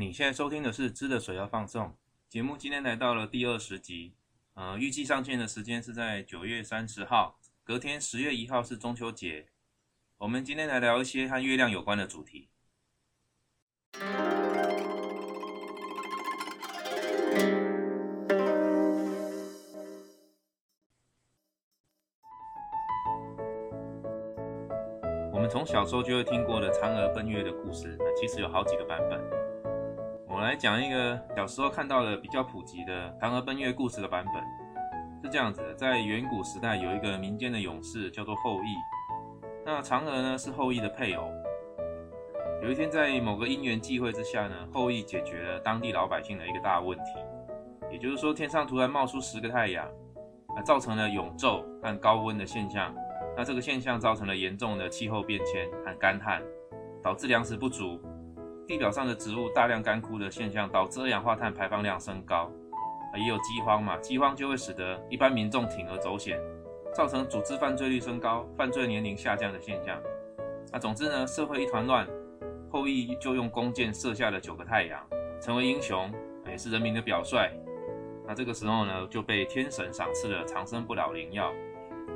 你现在收听的是《知的水要放送》节目，今天来到了第二十集。呃，预计上线的时间是在九月三十号，隔天十月一号是中秋节。我们今天来聊一些和月亮有关的主题。我们从小时候就会听过的嫦娥奔月的故事，那其实有好几个版本。我来讲一个小时候看到的比较普及的嫦娥奔月故事的版本，是这样子的：在远古时代，有一个民间的勇士叫做后羿，那嫦娥呢是后羿的配偶。有一天，在某个因缘际会之下呢，后羿解决了当地老百姓的一个大问题，也就是说，天上突然冒出十个太阳，啊，造成了永昼和高温的现象。那这个现象造成了严重的气候变迁和干旱，导致粮食不足，地表上的植物大量干枯的现象，导致二氧化碳排放量升高，啊，也有饥荒嘛，饥荒就会使得一般民众铤而走险，造成组织犯罪率升高、犯罪年龄下降的现象。那总之呢，社会一团乱，后羿就用弓箭射下了九个太阳，成为英雄，也是人民的表率。那这个时候呢，就被天神赏赐了长生不老灵药。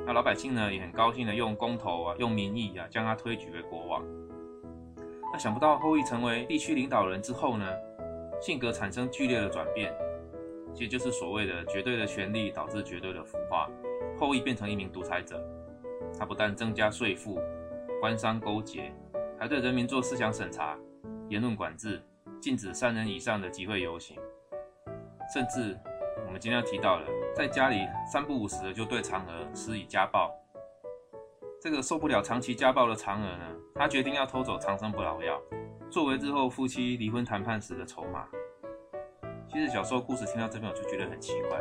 那老百姓呢也很高兴的用公投啊，用民意啊，将他推举为国王。那想不到后羿成为地区领导人之后呢，性格产生剧烈的转变，也就是所谓的绝对的权力导致绝对的腐化。后羿变成一名独裁者，他不但增加税赋、官商勾结，还对人民做思想审查、言论管制，禁止三人以上的集会游行，甚至。我们今天要提到了，在家里三不五时的就对嫦娥施以家暴。这个受不了长期家暴的嫦娥呢，她决定要偷走长生不老药，作为日后夫妻离婚谈判时的筹码。其实小时候故事听到这边，我就觉得很奇怪：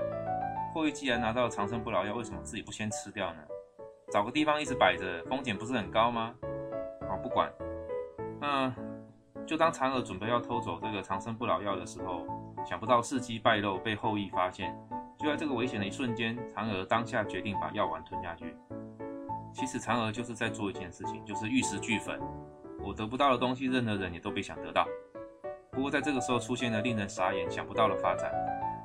后羿既然拿到了长生不老药，为什么自己不先吃掉呢？找个地方一直摆着，风险不是很高吗？好，不管。那就当嫦娥准备要偷走这个长生不老药的时候。想不到事机败露，被后羿发现。就在这个危险的一瞬间，嫦娥当下决定把药丸吞下去。其实嫦娥就是在做一件事情，就是玉石俱焚。我得不到的东西，任何人也都别想得到。不过在这个时候出现了令人傻眼、想不到的发展。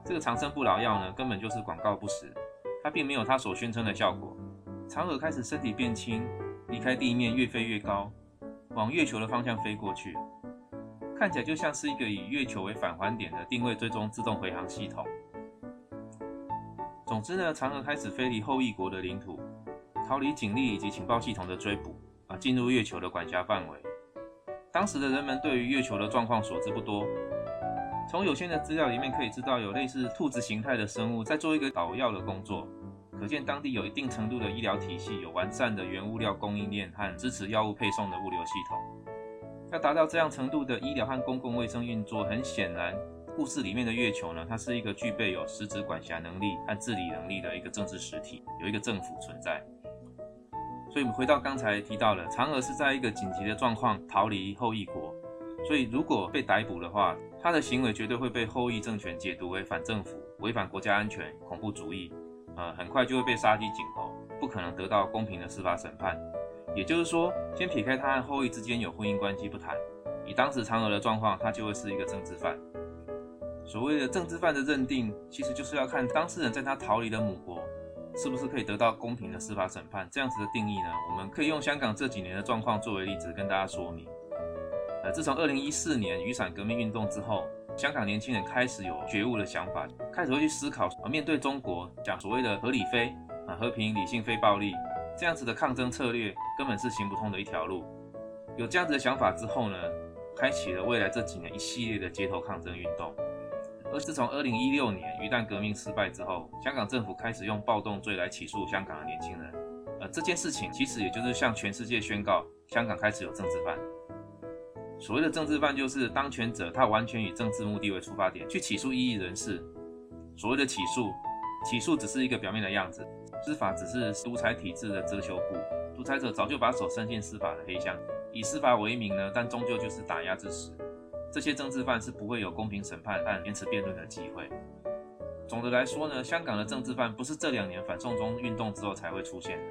这个长生不老药呢，根本就是广告不实，它并没有它所宣称的效果。嫦娥开始身体变轻，离开地面，越飞越高，往月球的方向飞过去。看起来就像是一个以月球为返还点的定位追踪自动回航系统。总之呢，嫦娥开始飞离后羿国的领土，逃离警力以及情报系统的追捕，啊，进入月球的管辖范围。当时的人们对于月球的状况所知不多，从有限的资料里面可以知道，有类似兔子形态的生物在做一个导药的工作，可见当地有一定程度的医疗体系，有完善的原物料供应链和支持药物配送的物流系统。要达到这样程度的医疗和公共卫生运作，很显然，故事里面的月球呢，它是一个具备有实质管辖能力和治理能力的一个政治实体，有一个政府存在。所以，回到刚才提到的，嫦娥是在一个紧急的状况逃离后羿国，所以如果被逮捕的话，他的行为绝对会被后羿政权解读为反政府、违反国家安全、恐怖主义，呃，很快就会被杀鸡儆猴，不可能得到公平的司法审判。也就是说，先撇开他和后羿之间有婚姻关系不谈，以当时嫦娥的状况，他就会是一个政治犯。所谓的政治犯的认定，其实就是要看当事人在他逃离的母国，是不是可以得到公平的司法审判。这样子的定义呢，我们可以用香港这几年的状况作为例子跟大家说明。呃，自从二零一四年雨伞革命运动之后，香港年轻人开始有觉悟的想法，开始会去思考啊，面对中国讲所谓的合理非啊和平理性非暴力。这样子的抗争策略根本是行不通的一条路。有这样子的想法之后呢，开启了未来这几年一系列的街头抗争运动。而自从二零一六年鱼蛋革命失败之后，香港政府开始用暴动罪来起诉香港的年轻人。呃，这件事情其实也就是向全世界宣告，香港开始有政治犯。所谓的政治犯，就是当权者他完全以政治目的为出发点去起诉异议人士。所谓的起诉，起诉只是一个表面的样子。司法只是独裁体制的遮羞布，独裁者早就把手伸进司法的黑箱，以司法为名呢，但终究就是打压之实。这些政治犯是不会有公平审判和延迟辩论的机会。总的来说呢，香港的政治犯不是这两年反送中运动之后才会出现的，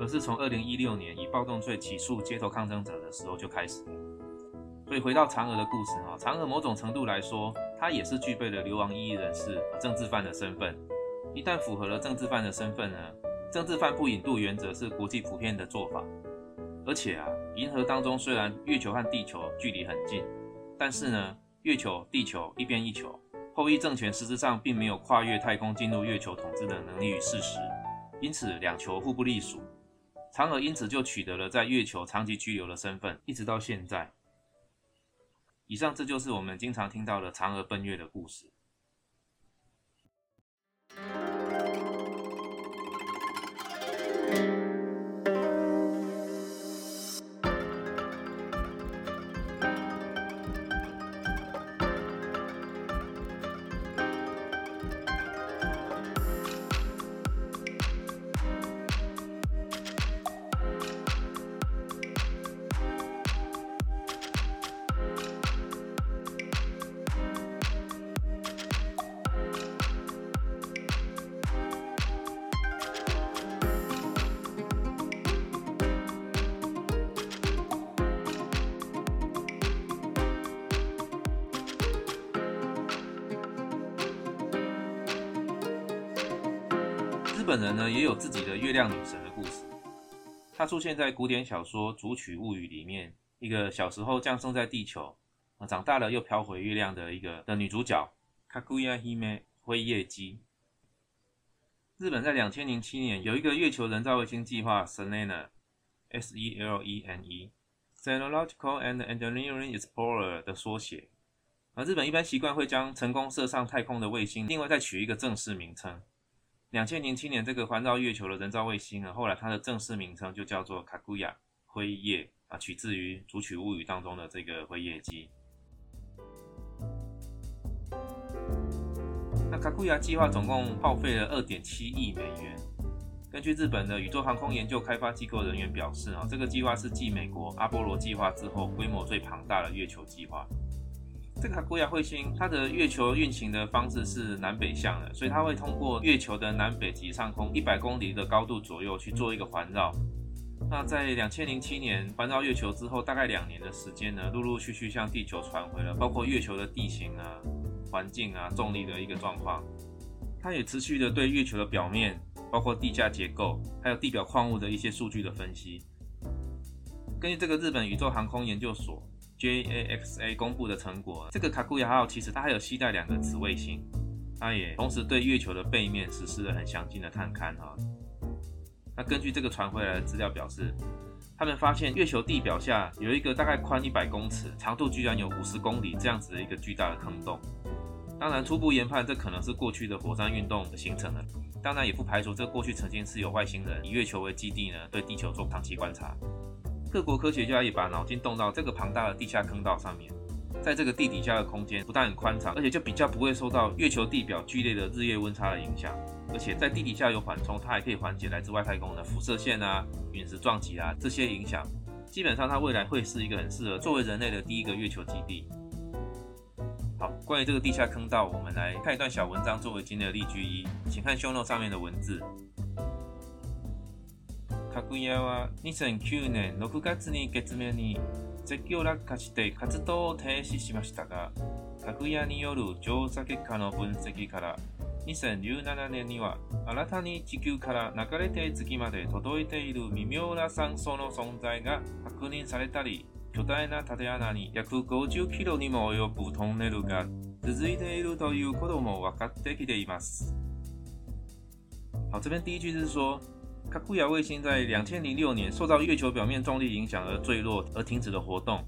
而是从二零一六年以暴动罪起诉街头抗争者的时候就开始了。所以回到嫦娥的故事啊，嫦娥某种程度来说，她也是具备了流亡异议人士、政治犯的身份。一旦符合了政治犯的身份呢，政治犯不引渡原则是国际普遍的做法。而且啊，银河当中虽然月球和地球距离很近，但是呢，月球、地球一边一球，后羿政权实质上并没有跨越太空进入月球统治的能力与事实，因此两球互不隶属。嫦娥因此就取得了在月球长期居留的身份，一直到现在。以上这就是我们经常听到的嫦娥奔月的故事。本人呢也有自己的月亮女神的故事，她出现在古典小说《竹取物语》里面，一个小时候降生在地球，啊，长大了又飘回月亮的一个的女主角，Kaguya Hime 辉夜姬。日本在两千零七年有一个月球人造卫星计划 Selene，S E L E N E，Technological and Engineering Explorer 的缩写。而日本一般习惯会将成功射上太空的卫星，另外再取一个正式名称。两千零七年，这个环绕月球的人造卫星呢，后来它的正式名称就叫做卡古亚辉夜啊，取自于《主曲物语》当中的这个辉夜姬。那卡古亚计划总共耗费了二点七亿美元。根据日本的宇宙航空研究开发机构人员表示啊，这个计划是继美国阿波罗计划之后规模最庞大的月球计划。这个卡古亚彗星，它的月球运行的方式是南北向的，所以它会通过月球的南北极上空一百公里的高度左右去做一个环绕。那在两千零七年环绕月球之后，大概两年的时间呢，陆陆续续向地球传回了包括月球的地形啊、环境啊、重力的一个状况。它也持续的对月球的表面，包括地下结构，还有地表矿物的一些数据的分析。根据这个日本宇宙航空研究所。JAXA 公布的成果，这个卡库亚号其实它还有携带两个子卫星，它也同时对月球的背面实施了很详尽的探勘哈。那根据这个传回来的资料表示，他们发现月球地表下有一个大概宽一百公尺、长度居然有五十公里这样子的一个巨大的坑洞。当然，初步研判这可能是过去的火山运动形成的，当然也不排除这过去曾经是有外星人以月球为基地呢，对地球做长期观察。各国科学家也把脑筋动到这个庞大的地下坑道上面，在这个地底下的空间不但很宽敞，而且就比较不会受到月球地表剧烈的日夜温差的影响，而且在地底下有缓冲，它还可以缓解来自外太空的辐射线啊、陨石撞击啊这些影响。基本上，它未来会是一个很适合作为人类的第一个月球基地。好，关于这个地下坑道，我们来看一段小文章作为今天的例句一，请看 show note 上面的文字。かぐやは2009年6月に月面に絶叫落下して活動を停止しましたが、かぐやによる調査結果の分析から2017年には新たに地球から流れて月まで届いている微妙な酸素の存在が確認されたり、巨大な縦穴に約50キロにも及ぶトンネルが続いているということも分かってきています。好，这边第一句是说，卡库亚卫星在两千零六年受到月球表面重力影响而坠落而停止了活动。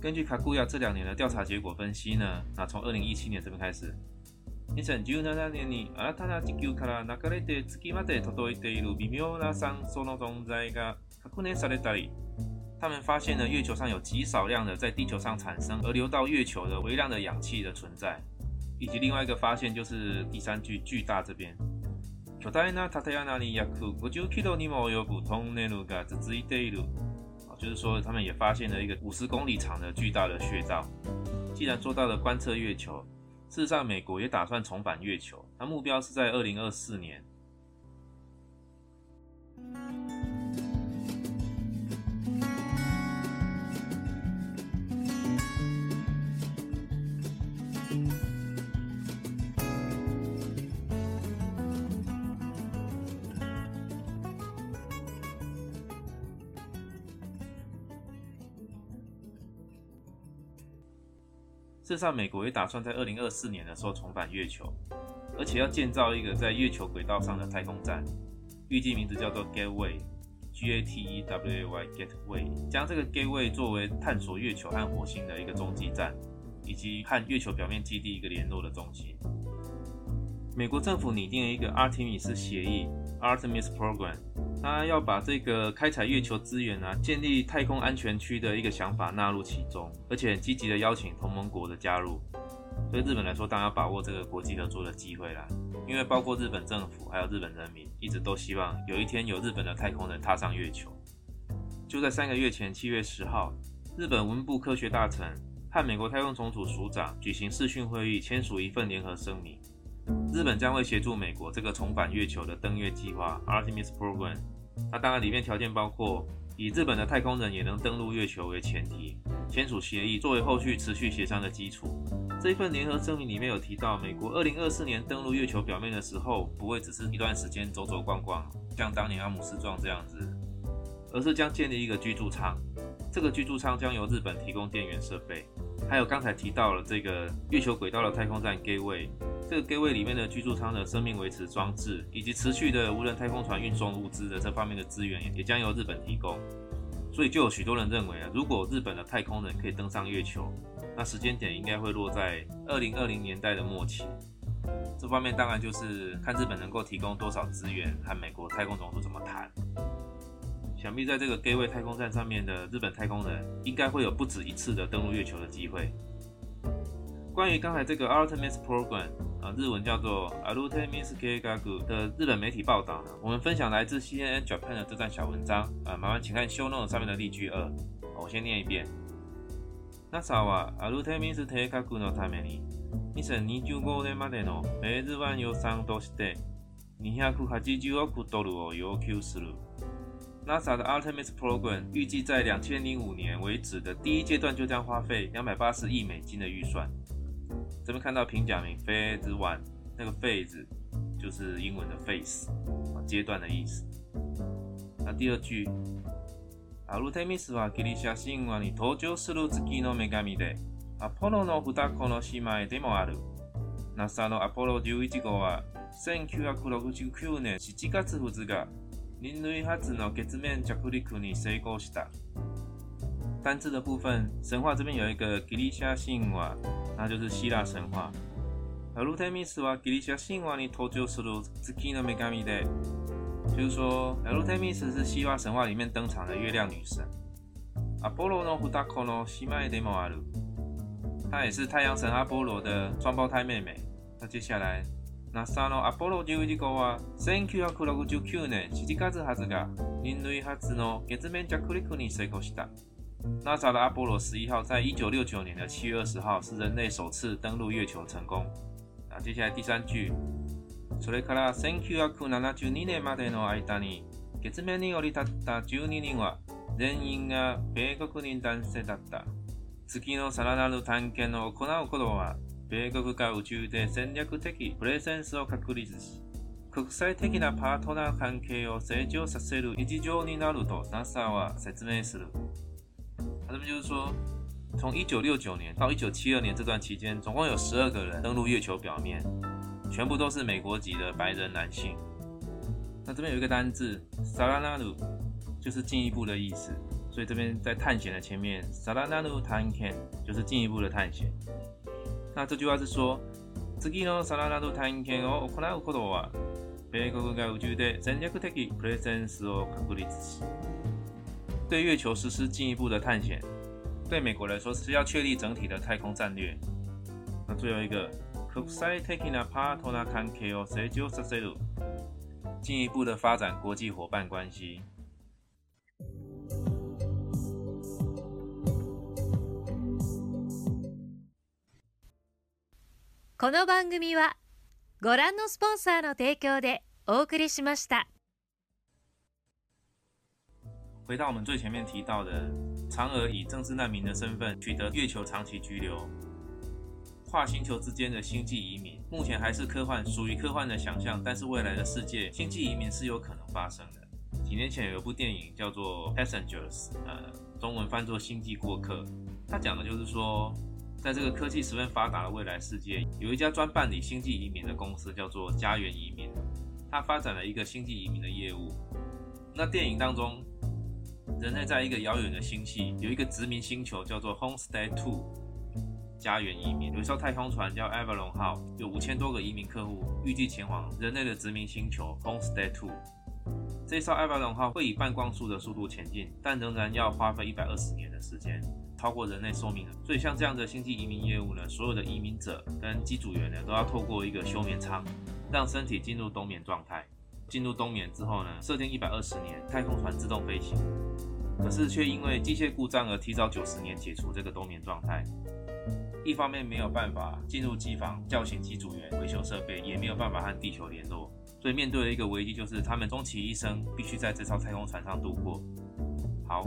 根据卡库亚这两年的调查结果分析呢，那从二零一七年这边开始，二零一七年に新たな地球から流れて月まで届いている微妙な酸素の存在が確認されたり，他们发现了月球上有极少量的在地球上产生而流到月球的微量的氧气的存在，以及另外一个发现就是第三句巨大这边。 巨大な縦穴に約50キロにも及ぶトンネルが続いている。啊，就是说他们也发现了一个五十公里长的巨大的穴道。既然做到了观测月球，事实上美国也打算重返月球，那目标是在二零二四年。 事实上，美国也打算在二零二四年的时候重返月球，而且要建造一个在月球轨道上的太空站，预计名字叫做 Gateway，G A T E W A Y Gateway，将这个 Gateway 作为探索月球和火星的一个中继站，以及和月球表面基地一个联络的中心。美国政府拟定了一个 Artemis 协议 （Artemis Program），他要把这个开采月球资源啊、建立太空安全区的一个想法纳入其中，而且积极的邀请同盟国的加入。对日本来说，当然要把握这个国际合作的机会啦，因为包括日本政府还有日本人民，一直都希望有一天有日本的太空人踏上月球。就在三个月前，七月十号，日本文部科学大臣和美国太空总署署长举行视讯会议，签署一份联合声明。日本将会协助美国这个重返月球的登月计划 Artemis Program。那当然，里面条件包括以日本的太空人也能登陆月球为前提，签署协议作为后续持续协商的基础。这一份联合声明里面有提到，美国二零二四年登陆月球表面的时候，不会只是一段时间走走逛逛，像当年阿姆斯壮这样子，而是将建立一个居住舱。这个居住舱将由日本提供电源设备，还有刚才提到了这个月球轨道的太空站 Gateway。这个 Gateway 里面的居住舱的生命维持装置，以及持续的无人太空船运送物资的这方面的资源，也将由日本提供。所以就有许多人认为啊，如果日本的太空人可以登上月球，那时间点应该会落在二零二零年代的末期。这方面当然就是看日本能够提供多少资源，和美国太空总署怎么谈。想必在这个 Gateway 太空站上面的日本太空人，应该会有不止一次的登陆月球的机会。关于刚才这个 Artemis Program。啊，日文叫做 Artemis Kagaku 的日本媒体报道呢，我们分享来自 CNN Japan 的这段小文章啊，麻烦请看 Show Note 上面的例句二，我先念一遍。NASA は Artemis Kagaku のために2025年までのフェーズ1予算として280億ドルを要求する。NASA 的 Artemis Program 预计在2005年为止的第一阶段就将花费280亿美金的预算。 这边看到平假名 phase one，那个 phase 就是英文的 phase，阶段的意思。那第二句，アルテミスはギリシャ神話に登場する月の女神で、アポロの双子の姉妹でもある。NASA のアポロ11号は1969年7月2日、人類初の月面着陸に成功した。单字的部分，神话这边有一个ギリシャ神話。 那就是希腊神话。アルテミスはギリシャ神話に登場する月の女神で，就是说，アルテミス是希腊神话里面登场的月亮女神。アポロの双子の姉妹でもある，她也是太阳神阿波羅的双胞胎妹妹。那接下来，NASA のアポロ11号は1969年7月20日、人類初の月面着陸に成功した。 NASA 的阿波罗十一号在一九六九年的七月二十号是人类首次登陆月球成功。啊，接下来第三句。それから1972年までの間に月面に降り立った12人は全員が米国人男性だった。月のさらなる探検を行うことは米国が宇宙で戦略的プレゼンスを確立し、国際的なパートナー関係を成長させる日常になると NASA は説明する。那么就是说，从一九六九年到一九七二年这段期间，总共有十二个人登陆月球表面，全部都是美国籍的白人男性。那这边有一个单字 “sarananu”，就是进一步的意思。所以这边在探险的前面，“sarananu tanken” 就是进一步的探险。那这句话是说，次の sarananu tanken を行うことは、米国が宇宙で戦略的プレゼンスを確立し。 对月球实施进一步的探险，对美国来说是要确立整体的太空战略。那最后一个，进一步的发展国际伙伴关系。この番組はご覧のスポンサーの提供でお送りしました。 回到我们最前面提到的，嫦娥以政治难民的身份取得月球长期居留，跨星球之间的星际移民，目前还是科幻，属于科幻的想象。但是未来的世界，星际移民是有可能发生的。几年前有一部电影叫做《Passengers》，呃，中文翻作《星际过客》，它讲的就是说，在这个科技十分发达的未来世界，有一家专办理星际移民的公司，叫做家园移民。它发展了一个星际移民的业务。那电影当中，人类在一个遥远的星系有一个殖民星球，叫做 Homestead Two，家园移民。有一艘太空船叫 Avalon 号，有五千多个移民客户，预计前往人类的殖民星球 Homestead Two。这艘 Avalon 号会以半光速的速度前进，但仍然要花费一百二十年的时间，超过人类寿命了。所以像这样的星际移民业务呢，所有的移民者跟机组员呢，都要透过一个休眠舱，让身体进入冬眠状态。进入冬眠之后呢，设定一百二十年，太空船自动飞行。可是却因为机械故障而提早九十年解除这个冬眠状态。一方面没有办法进入机房叫醒机组员维修设备，也没有办法和地球联络。所以面对的一个危机就是他们终其一生必须在这艘太空船上度过。好，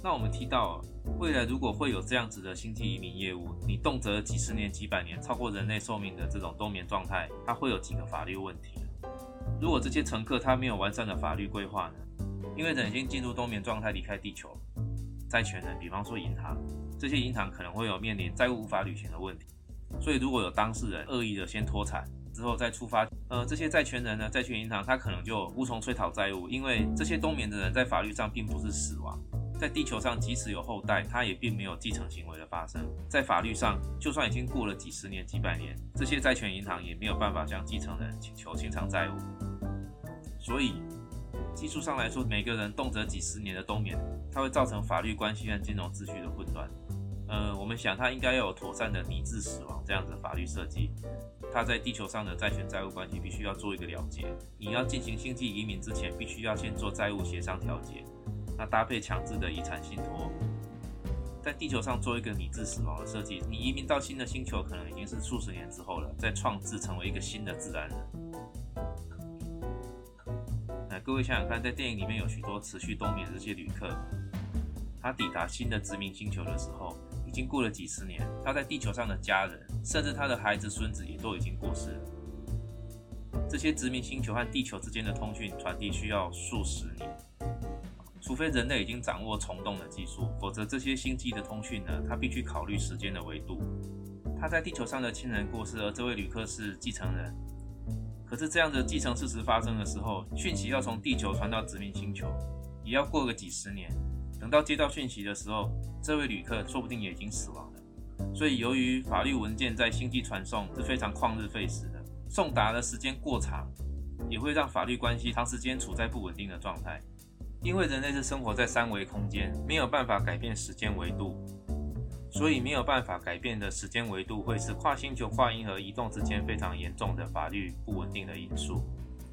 那我们提到未来如果会有这样子的星际移民业务，你动辄几十年、几百年，超过人类寿命的这种冬眠状态，它会有几个法律问题。如果这些乘客他没有完善的法律规划呢？因为人已经进入冬眠状态离开地球，债权人，比方说银行，这些银行可能会有面临债务无法履行的问题。所以如果有当事人恶意的先脱产之后再出发，呃，这些债权人呢，债权银行他可能就无从催讨债务，因为这些冬眠的人在法律上并不是死亡，在地球上即使有后代，他也并没有继承行为的发生，在法律上就算已经过了几十年、几百年，这些债权银行也没有办法向继承人请求清偿债务。所以，技术上来说，每个人动辄几十年的冬眠，它会造成法律关系和金融秩序的混乱。呃，我们想，它应该要有妥善的拟制死亡这样的法律设计。它在地球上的债权债务关系必须要做一个了结。你要进行星际移民之前，必须要先做债务协商调解。那搭配强制的遗产信托，在地球上做一个拟制死亡的设计。你移民到新的星球，可能已经是数十年之后了，再创制成为一个新的自然人。各位想想看，在电影里面有许多持续冬眠的这些旅客，他抵达新的殖民星球的时候，已经过了几十年。他在地球上的家人，甚至他的孩子、孙子也都已经过世了。这些殖民星球和地球之间的通讯传递需要数十年，除非人类已经掌握虫洞的技术，否则这些星际的通讯呢，它必须考虑时间的维度。他在地球上的亲人过世，而这位旅客是继承人。可是这样的继承事实发生的时候，讯息要从地球传到殖民星球，也要过个几十年。等到接到讯息的时候，这位旅客说不定也已经死亡了。所以，由于法律文件在星际传送是非常旷日费时的，送达的时间过长，也会让法律关系长时间处在不稳定的状态。因为人类是生活在三维空间，没有办法改变时间维度。所以没有办法改变的时间维度，会是跨星球、跨银河移动之间非常严重的法律不稳定的因素。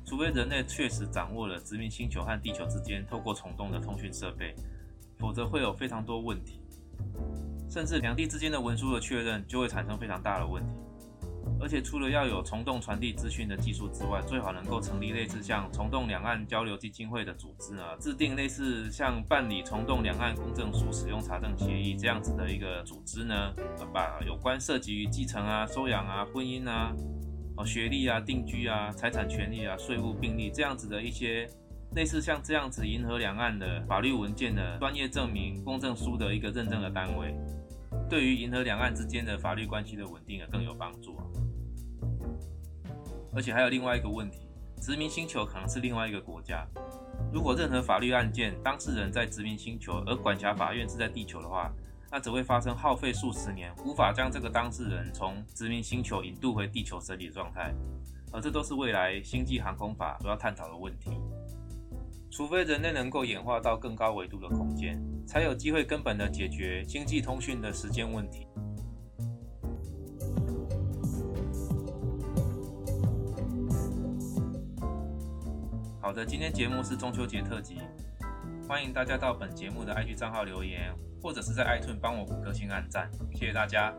除非人类确实掌握了殖民星球和地球之间透过虫洞的通讯设备，否则会有非常多问题，甚至两地之间的文书的确认就会产生非常大的问题。而且除了要有虫洞传递资讯的技术之外，最好能够成立类似像虫洞两岸交流基金会的组织啊，制定类似像办理虫洞两岸公证书、使用查证协议这样子的一个组织呢，把有关涉及于继承啊、收养啊、婚姻啊、哦学历啊、定居啊、财产权利啊、税务病例这样子的一些类似像这样子银河两岸的法律文件的专业证明公证书的一个认证的单位，对于银河两岸之间的法律关系的稳定啊更有帮助。而且还有另外一个问题，殖民星球可能是另外一个国家。如果任何法律案件当事人在殖民星球，而管辖法院是在地球的话，那只会发生耗费数十年，无法将这个当事人从殖民星球引渡回地球审理状态。而这都是未来星际航空法主要探讨的问题。除非人类能够演化到更高维度的空间，才有机会根本的解决星际通讯的时间问题。好的，今天节目是中秋节特辑，欢迎大家到本节目的 IG 账号留言，或者是在 iTunes 帮我五颗星按赞，谢谢大家。